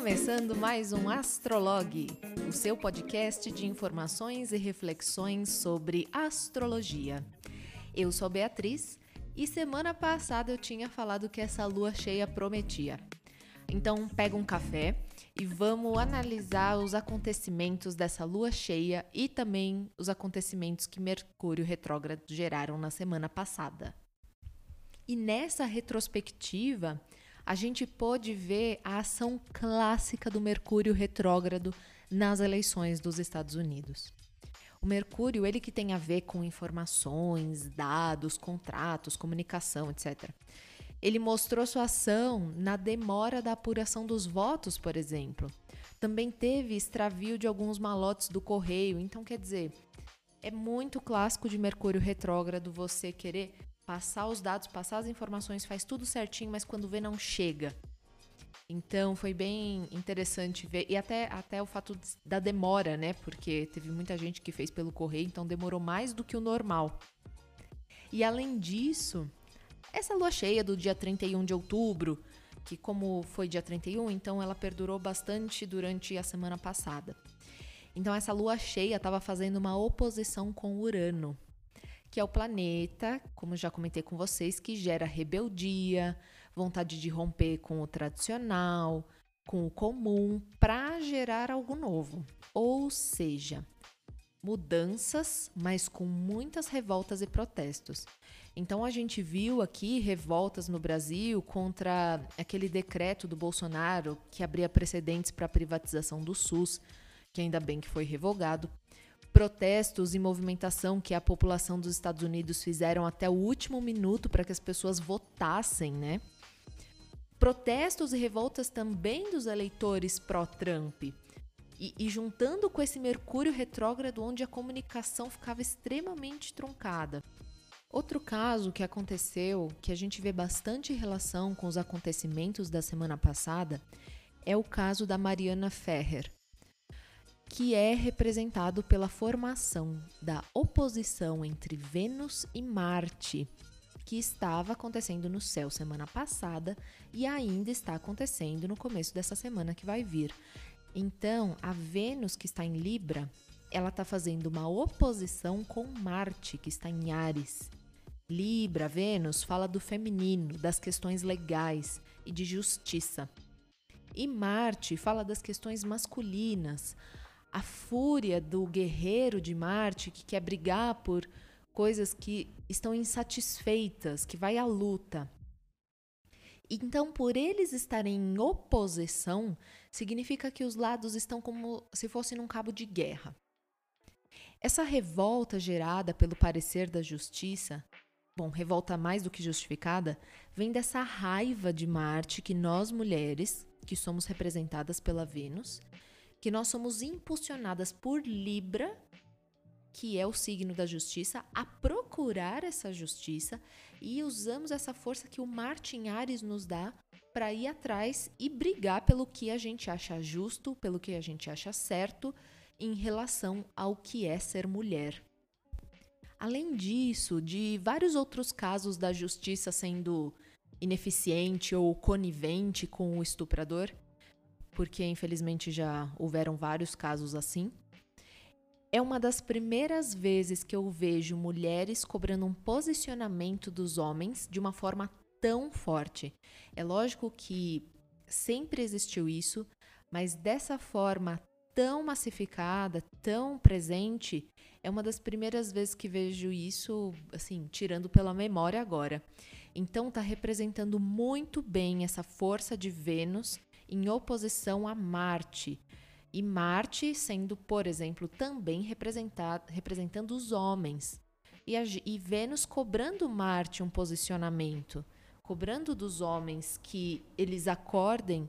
Começando mais um Astrolog, o seu podcast de informações e reflexões sobre astrologia. Eu sou Beatriz e semana passada eu tinha falado que essa lua cheia prometia. Então, pega um café e vamos analisar os acontecimentos dessa lua cheia e também os acontecimentos que Mercúrio retrógrado geraram na semana passada. E nessa retrospectiva, a gente pôde ver a ação clássica do Mercúrio retrógrado nas eleições dos Estados Unidos. O Mercúrio, ele que tem a ver com informações, dados, contratos, comunicação, etc. Ele mostrou sua ação na demora da apuração dos votos, por exemplo. Também teve extravio de alguns malotes do correio. Então, quer dizer, é muito clássico de Mercúrio retrógrado você querer passar os dados, passar as informações, faz tudo certinho, mas quando vê não chega. Então foi bem interessante ver. E até, até o fato da demora, né? Porque teve muita gente que fez pelo correio, então demorou mais do que o normal. E além disso, essa lua cheia do dia 31 de outubro, que como foi dia 31, então ela perdurou bastante durante a semana passada. Então essa lua cheia estava fazendo uma oposição com Urano, que é o planeta, como já comentei com vocês, que gera rebeldia, vontade de romper com o tradicional, com o comum, para gerar algo novo. Ou seja, mudanças, mas com muitas revoltas e protestos. Então a gente viu aqui revoltas no Brasil contra aquele decreto do Bolsonaro que abria precedentes para a privatização do SUS, que ainda bem que foi revogado. Protestos e movimentação que a população dos Estados Unidos fizeram até o último minuto para que as pessoas votassem, né? Protestos e revoltas também dos eleitores pró-Trump. E, e, juntando com esse Mercúrio retrógrado, onde a comunicação ficava extremamente truncada. Outro caso que aconteceu, que a gente vê bastante relação com os acontecimentos da semana passada, é o caso da Mariana Ferrer, que é representado pela formação da oposição entre Vênus e Marte, que estava acontecendo no céu semana passada e ainda está acontecendo no começo dessa semana que vai vir. Então, a Vênus que está em Libra, ela está fazendo uma oposição com Marte, que está em Ares. Libra, Vênus, fala do feminino, das questões legais e de justiça. E Marte fala das questões masculinas, a fúria do guerreiro de Marte que quer brigar por coisas que estão insatisfeitas, que vai à luta. Então, por eles estarem em oposição, significa que os lados estão como se fossem num cabo de guerra. Essa revolta gerada pelo parecer da justiça bom, revolta mais do que justificada, vem dessa raiva de Marte que nós mulheres, que somos representadas pela Vênus, que nós somos impulsionadas por Libra, que é o signo da justiça, a procurar essa justiça e usamos essa força que o Marte em Ares nos dá para ir atrás e brigar pelo que a gente acha justo, pelo que a gente acha certo em relação ao que é ser mulher. Além disso, de vários outros casos da justiça sendo ineficiente ou conivente com o estuprador, porque infelizmente já houveram vários casos assim. É uma das primeiras vezes que eu vejo mulheres cobrando um posicionamento dos homens de uma forma tão forte. É lógico que sempre existiu isso, mas dessa forma tão massificada, tão presente, é uma das primeiras vezes que vejo isso, assim, tirando pela memória agora. Então está representando muito bem essa força de Vênus em oposição a Marte. E Marte sendo, por exemplo, também representando os homens. E, a, e Vênus cobrando Marte um posicionamento, cobrando dos homens que eles acordem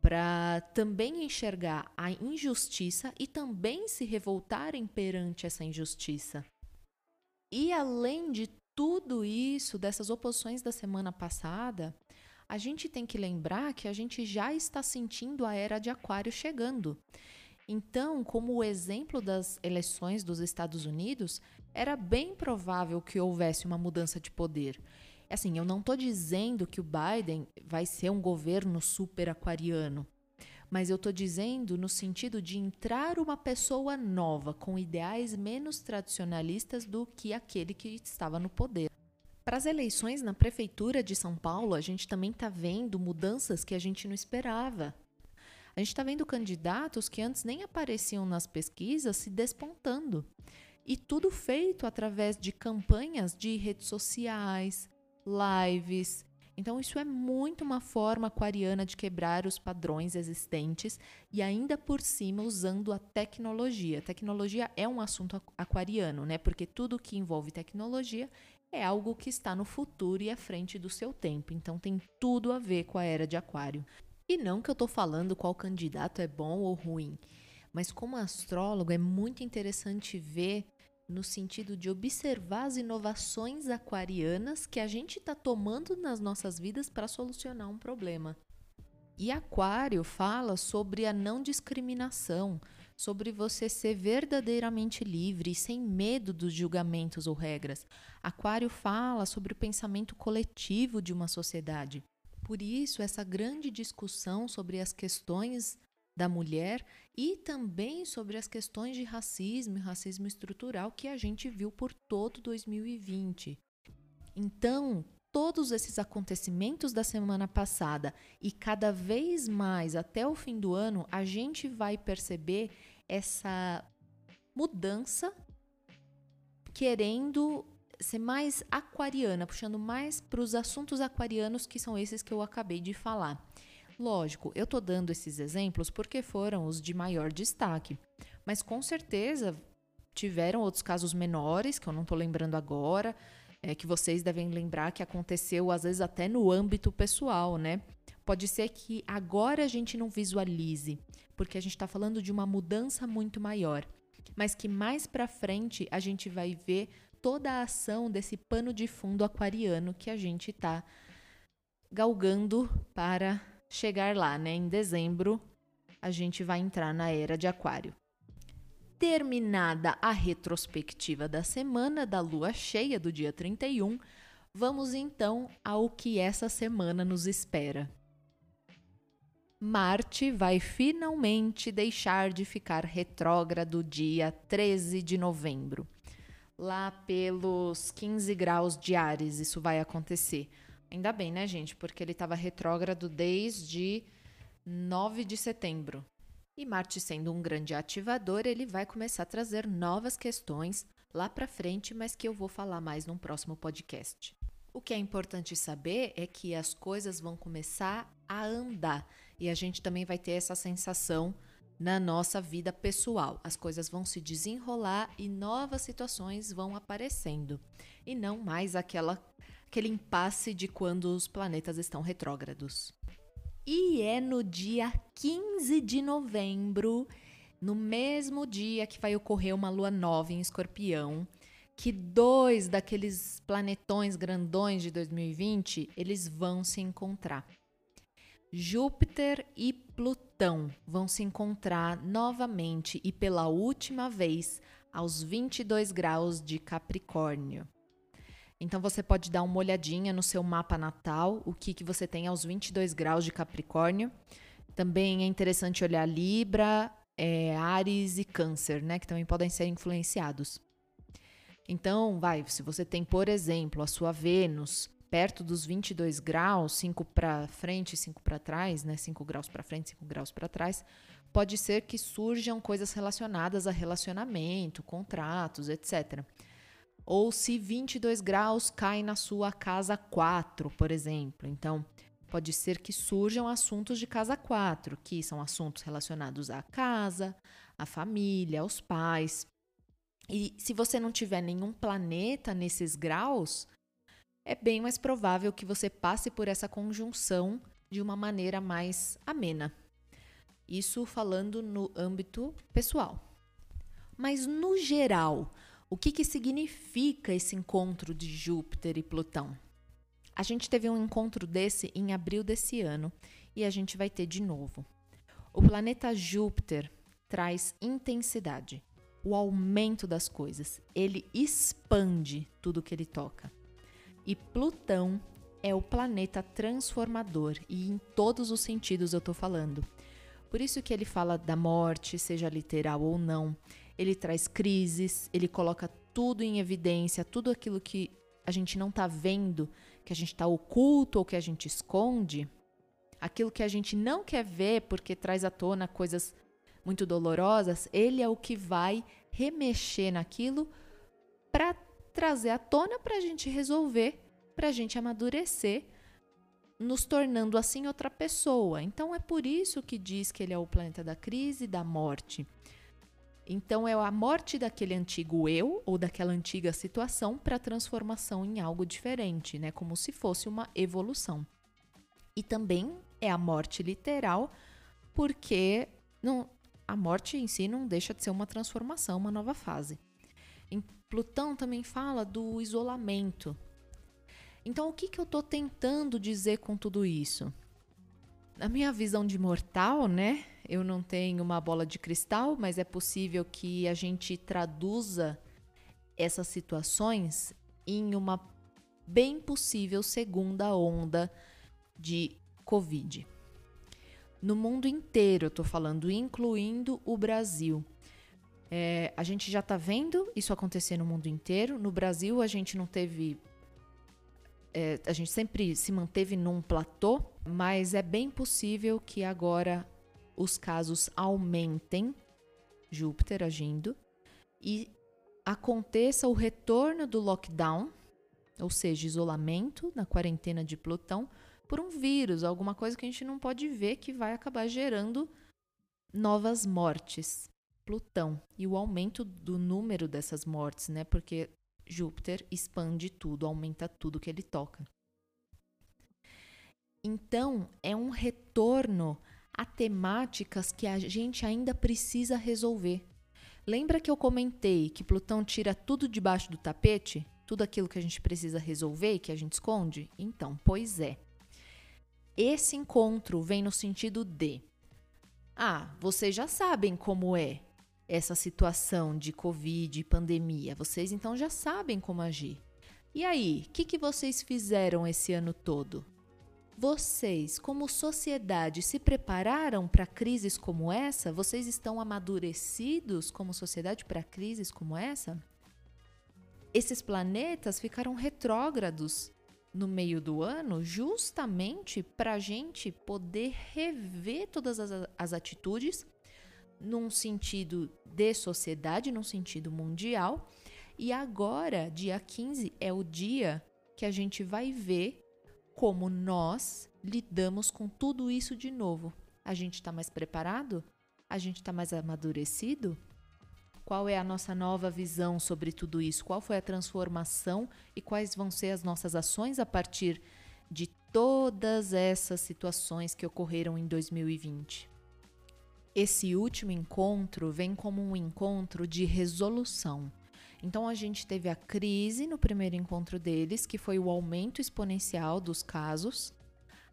para também enxergar a injustiça e também se revoltarem perante essa injustiça. E além de tudo isso, dessas oposições da semana passada, a gente tem que lembrar que a gente já está sentindo a era de Aquário chegando. Então, como o exemplo das eleições dos Estados Unidos, era bem provável que houvesse uma mudança de poder. Assim, eu não estou dizendo que o Biden vai ser um governo super aquariano, mas eu tô dizendo no sentido de entrar uma pessoa nova com ideais menos tradicionalistas do que aquele que estava no poder. Para as eleições na prefeitura de São Paulo, a gente também está vendo mudanças que a gente não esperava. A gente está vendo candidatos que antes nem apareciam nas pesquisas se despontando. E tudo feito através de campanhas de redes sociais, lives, então, isso é muito uma forma aquariana de quebrar os padrões existentes e ainda por cima usando a tecnologia. Tecnologia é um assunto aquariano, né? Porque tudo que envolve tecnologia é algo que está no futuro e à frente do seu tempo. Então, tem tudo a ver com a era de Aquário. E não que eu estou falando qual candidato é bom ou ruim, mas como astrólogo é muito interessante ver no sentido de observar as inovações aquarianas que a gente está tomando nas nossas vidas para solucionar um problema. E Aquário fala sobre a não discriminação, sobre você ser verdadeiramente livre sem medo dos julgamentos ou regras. Aquário fala sobre o pensamento coletivo de uma sociedade. Por isso, essa grande discussão sobre as questões da mulher e também sobre as questões de racismo e racismo estrutural que a gente viu por todo 2020. Então, todos esses acontecimentos da semana passada e cada vez mais até o fim do ano, a gente vai perceber essa mudança querendo ser mais aquariana, puxando mais para os assuntos aquarianos que são esses que eu acabei de falar. Lógico, eu estou dando esses exemplos porque foram os de maior destaque, mas com certeza tiveram outros casos menores que eu não estou lembrando agora, é, que vocês devem lembrar que aconteceu às vezes até no âmbito pessoal, né? Pode ser que agora a gente não visualize, porque a gente está falando de uma mudança muito maior, mas que mais para frente a gente vai ver toda a ação desse pano de fundo aquariano que a gente está galgando para chegar lá, né? Em dezembro, a gente vai entrar na era de Aquário. Terminada a retrospectiva da semana da lua cheia do dia 31, vamos então ao que essa semana nos espera. Marte vai finalmente deixar de ficar retrógrado dia 13 de novembro. Lá pelos 15 graus de Ares, isso vai acontecer. Ainda bem, né, gente? Porque ele estava retrógrado desde 9 de setembro. E Marte sendo um grande ativador, ele vai começar a trazer novas questões lá para frente, mas que eu vou falar mais num próximo podcast. O que é importante saber é que as coisas vão começar a andar e a gente também vai ter essa sensação na nossa vida pessoal. As coisas vão se desenrolar e novas situações vão aparecendo e não mais aquela aquele impasse de quando os planetas estão retrógrados. E é no dia 15 de novembro, no mesmo dia que vai ocorrer uma lua nova em Escorpião, que dois daqueles planetões grandões de 2020, eles vão se encontrar. Júpiter e Plutão vão se encontrar novamente e pela última vez aos 22 graus de Capricórnio. Então você pode dar uma olhadinha no seu mapa natal, o que, que você tem aos 22 graus de Capricórnio. Também é interessante olhar Libra, é, Ares e Câncer, né, que também podem ser influenciados. Então, vai, se você tem, por exemplo, a sua Vênus perto dos 22 graus, 5 para frente e 5 para trás, né, 5 graus para frente, 5 graus para trás, pode ser que surjam coisas relacionadas a relacionamento, contratos, etc ou se 22 graus cai na sua casa 4, por exemplo. Então, pode ser que surjam assuntos de casa 4, que são assuntos relacionados à casa, à família, aos pais. E se você não tiver nenhum planeta nesses graus, é bem mais provável que você passe por essa conjunção de uma maneira mais amena. Isso falando no âmbito pessoal. Mas no geral, o que, que significa esse encontro de Júpiter e Plutão? A gente teve um encontro desse em abril desse ano e a gente vai ter de novo. O planeta Júpiter traz intensidade, o aumento das coisas. Ele expande tudo que ele toca. E Plutão é o planeta transformador, e em todos os sentidos eu estou falando. Por isso que ele fala da morte, seja literal ou não. Ele traz crises, ele coloca tudo em evidência, tudo aquilo que a gente não está vendo, que a gente está oculto ou que a gente esconde, aquilo que a gente não quer ver porque traz à tona coisas muito dolorosas, ele é o que vai remexer naquilo para trazer à tona para a gente resolver, para a gente amadurecer, nos tornando assim outra pessoa. Então é por isso que diz que ele é o planeta da crise e da morte. Então é a morte daquele antigo eu ou daquela antiga situação para transformação em algo diferente, né? Como se fosse uma evolução. E também é a morte literal, porque não, a morte em si não deixa de ser uma transformação, uma nova fase. Em Plutão também fala do isolamento. Então, o que, que eu estou tentando dizer com tudo isso? Na minha visão de mortal, né? Eu não tenho uma bola de cristal, mas é possível que a gente traduza essas situações em uma bem possível segunda onda de Covid. No mundo inteiro, eu estou falando, incluindo o Brasil. É, a gente já está vendo isso acontecer no mundo inteiro. No Brasil, a gente não teve. É, a gente sempre se manteve num platô, mas é bem possível que agora os casos aumentem, Júpiter agindo, e aconteça o retorno do lockdown, ou seja, isolamento na quarentena de Plutão, por um vírus, alguma coisa que a gente não pode ver que vai acabar gerando novas mortes. Plutão e o aumento do número dessas mortes, né? Porque Júpiter expande tudo, aumenta tudo que ele toca. Então, é um retorno a temáticas que a gente ainda precisa resolver. Lembra que eu comentei que Plutão tira tudo debaixo do tapete? Tudo aquilo que a gente precisa resolver e que a gente esconde? Então, pois é. Esse encontro vem no sentido de: ah, vocês já sabem como é essa situação de Covid, pandemia. Vocês então já sabem como agir. E aí, o que, que vocês fizeram esse ano todo? Vocês, como sociedade, se prepararam para crises como essa? Vocês estão amadurecidos como sociedade para crises como essa? Esses planetas ficaram retrógrados no meio do ano justamente para a gente poder rever todas as, as atitudes num sentido de sociedade, num sentido mundial. E agora, dia 15, é o dia que a gente vai ver como nós lidamos com tudo isso de novo. A gente está mais preparado? A gente está mais amadurecido? Qual é a nossa nova visão sobre tudo isso? Qual foi a transformação e quais vão ser as nossas ações a partir de todas essas situações que ocorreram em 2020? Esse último encontro vem como um encontro de resolução. Então a gente teve a crise no primeiro encontro deles, que foi o aumento exponencial dos casos,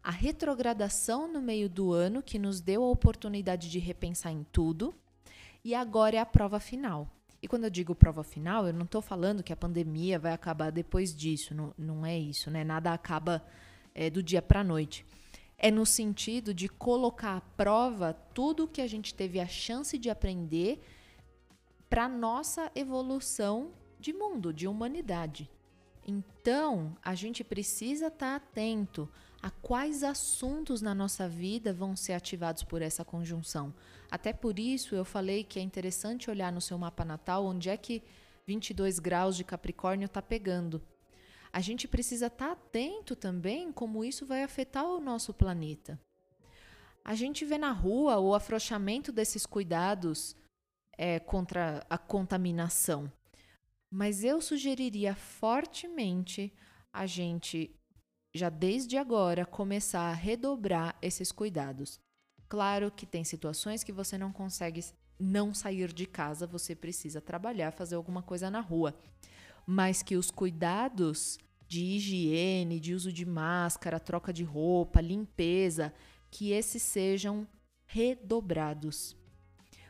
a retrogradação no meio do ano, que nos deu a oportunidade de repensar em tudo, e agora é a prova final. E quando eu digo prova final, eu não estou falando que a pandemia vai acabar depois disso, não, não é isso, né? Nada acaba é, do dia para a noite. É no sentido de colocar à prova tudo que a gente teve a chance de aprender para nossa evolução de mundo, de humanidade. Então, a gente precisa estar tá atento a quais assuntos na nossa vida vão ser ativados por essa conjunção. Até por isso eu falei que é interessante olhar no seu mapa natal onde é que 22 graus de Capricórnio está pegando. A gente precisa estar tá atento também como isso vai afetar o nosso planeta. A gente vê na rua o afrouxamento desses cuidados é, contra a contaminação. Mas eu sugeriria fortemente a gente, já desde agora, começar a redobrar esses cuidados. Claro que tem situações que você não consegue não sair de casa, você precisa trabalhar, fazer alguma coisa na rua. Mas que os cuidados de higiene, de uso de máscara, troca de roupa, limpeza, que esses sejam redobrados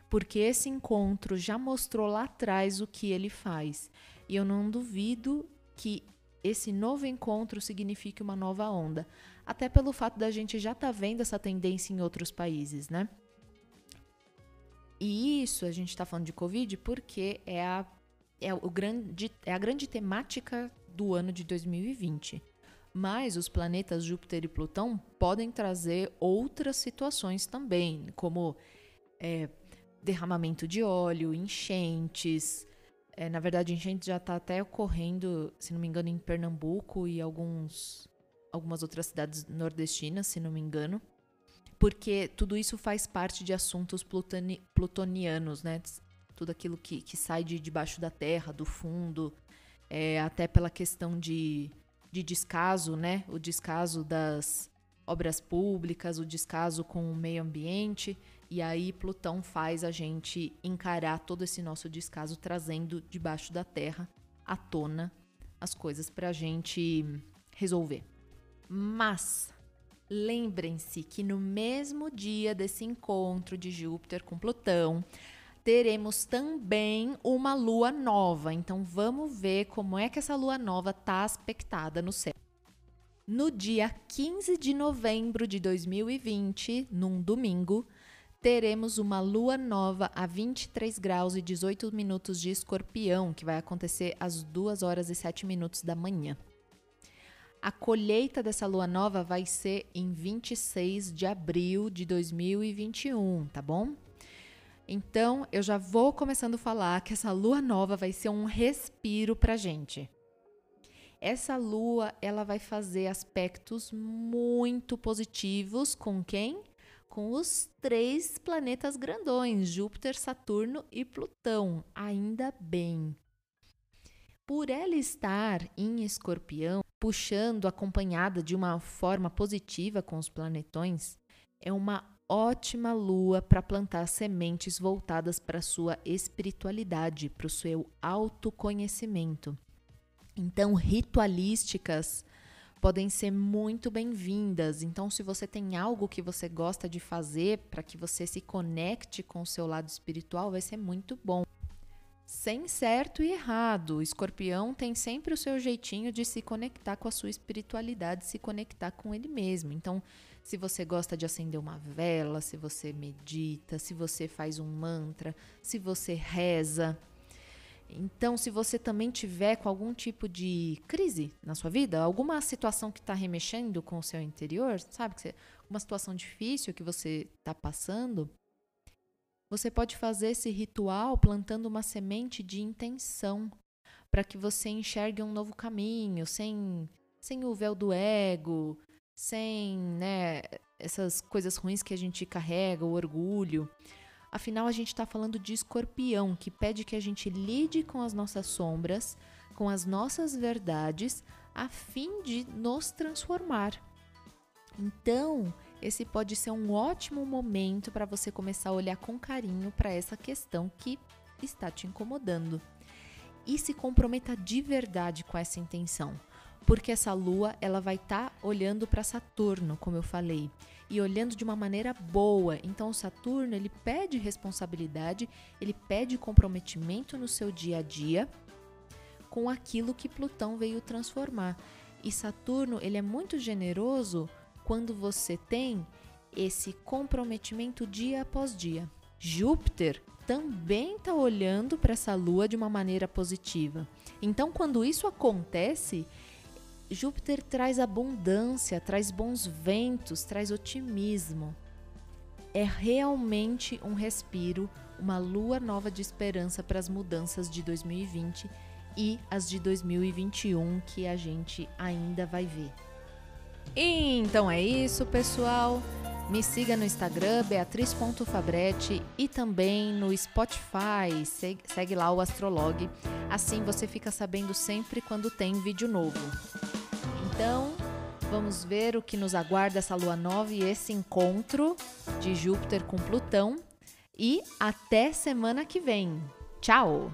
porque esse encontro já mostrou lá atrás o que ele faz. E eu não duvido que esse novo encontro signifique uma nova onda, até pelo fato da gente já estar tá vendo essa tendência em outros países, né? E isso a gente está falando de Covid porque é a, é, o grande, é a grande temática do ano de 2020. Mas os planetas Júpiter e Plutão podem trazer outras situações também, como é, derramamento de óleo, enchentes. É, na verdade, enchente já está até ocorrendo, se não me engano, em Pernambuco e alguns, algumas outras cidades nordestinas, se não me engano porque tudo isso faz parte de assuntos plutoni, plutonianos, né? Tudo aquilo que, que sai de debaixo da terra, do fundo, é, até pela questão de, de descaso, né? O descaso das obras públicas, o descaso com o meio ambiente. E aí Plutão faz a gente encarar todo esse nosso descaso, trazendo debaixo da terra à tona as coisas para a gente resolver. Mas Lembrem-se que no mesmo dia desse encontro de Júpiter com Plutão, teremos também uma lua nova. Então vamos ver como é que essa lua nova está aspectada no céu. No dia 15 de novembro de 2020, num domingo, teremos uma lua nova a 23 graus e 18 minutos de escorpião, que vai acontecer às 2 horas e 7 minutos da manhã. A colheita dessa lua nova vai ser em 26 de abril de 2021, tá bom? Então, eu já vou começando a falar que essa lua nova vai ser um respiro pra gente. Essa lua, ela vai fazer aspectos muito positivos com quem? Com os três planetas grandões, Júpiter, Saturno e Plutão. Ainda bem. Por ela estar em Escorpião, puxando acompanhada de uma forma positiva com os planetões, é uma ótima lua para plantar sementes voltadas para sua espiritualidade, para o seu autoconhecimento. Então, ritualísticas podem ser muito bem-vindas. Então, se você tem algo que você gosta de fazer para que você se conecte com o seu lado espiritual, vai ser muito bom sem certo e errado. O escorpião tem sempre o seu jeitinho de se conectar com a sua espiritualidade, se conectar com ele mesmo. Então, se você gosta de acender uma vela, se você medita, se você faz um mantra, se você reza. Então, se você também tiver com algum tipo de crise na sua vida, alguma situação que está remexendo com o seu interior, sabe? Uma situação difícil que você está passando, você pode fazer esse ritual plantando uma semente de intenção para que você enxergue um novo caminho, sem, sem o véu do ego, sem né, essas coisas ruins que a gente carrega, o orgulho. Afinal, a gente está falando de escorpião, que pede que a gente lide com as nossas sombras, com as nossas verdades, a fim de nos transformar. Então, esse pode ser um ótimo momento para você começar a olhar com carinho para essa questão que está te incomodando. E se comprometa de verdade com essa intenção, porque essa lua ela vai estar tá olhando para Saturno, como eu falei, e olhando de uma maneira boa. Então, Saturno ele pede responsabilidade, ele pede comprometimento no seu dia a dia com aquilo que Plutão veio transformar. E Saturno ele é muito generoso quando você tem esse comprometimento dia após dia. Júpiter também está olhando para essa lua de uma maneira positiva. Então, quando isso acontece, Júpiter traz abundância, traz bons ventos, traz otimismo. É realmente um respiro, uma lua nova de esperança para as mudanças de 2020 e as de 2021 que a gente ainda vai ver. Então é isso, pessoal. Me siga no Instagram, beatriz.fabretti e também no Spotify. Segue, segue lá o Astrolog. Assim você fica sabendo sempre quando tem vídeo novo. Então, vamos ver o que nos aguarda essa lua nova e esse encontro de Júpiter com Plutão. E até semana que vem. Tchau!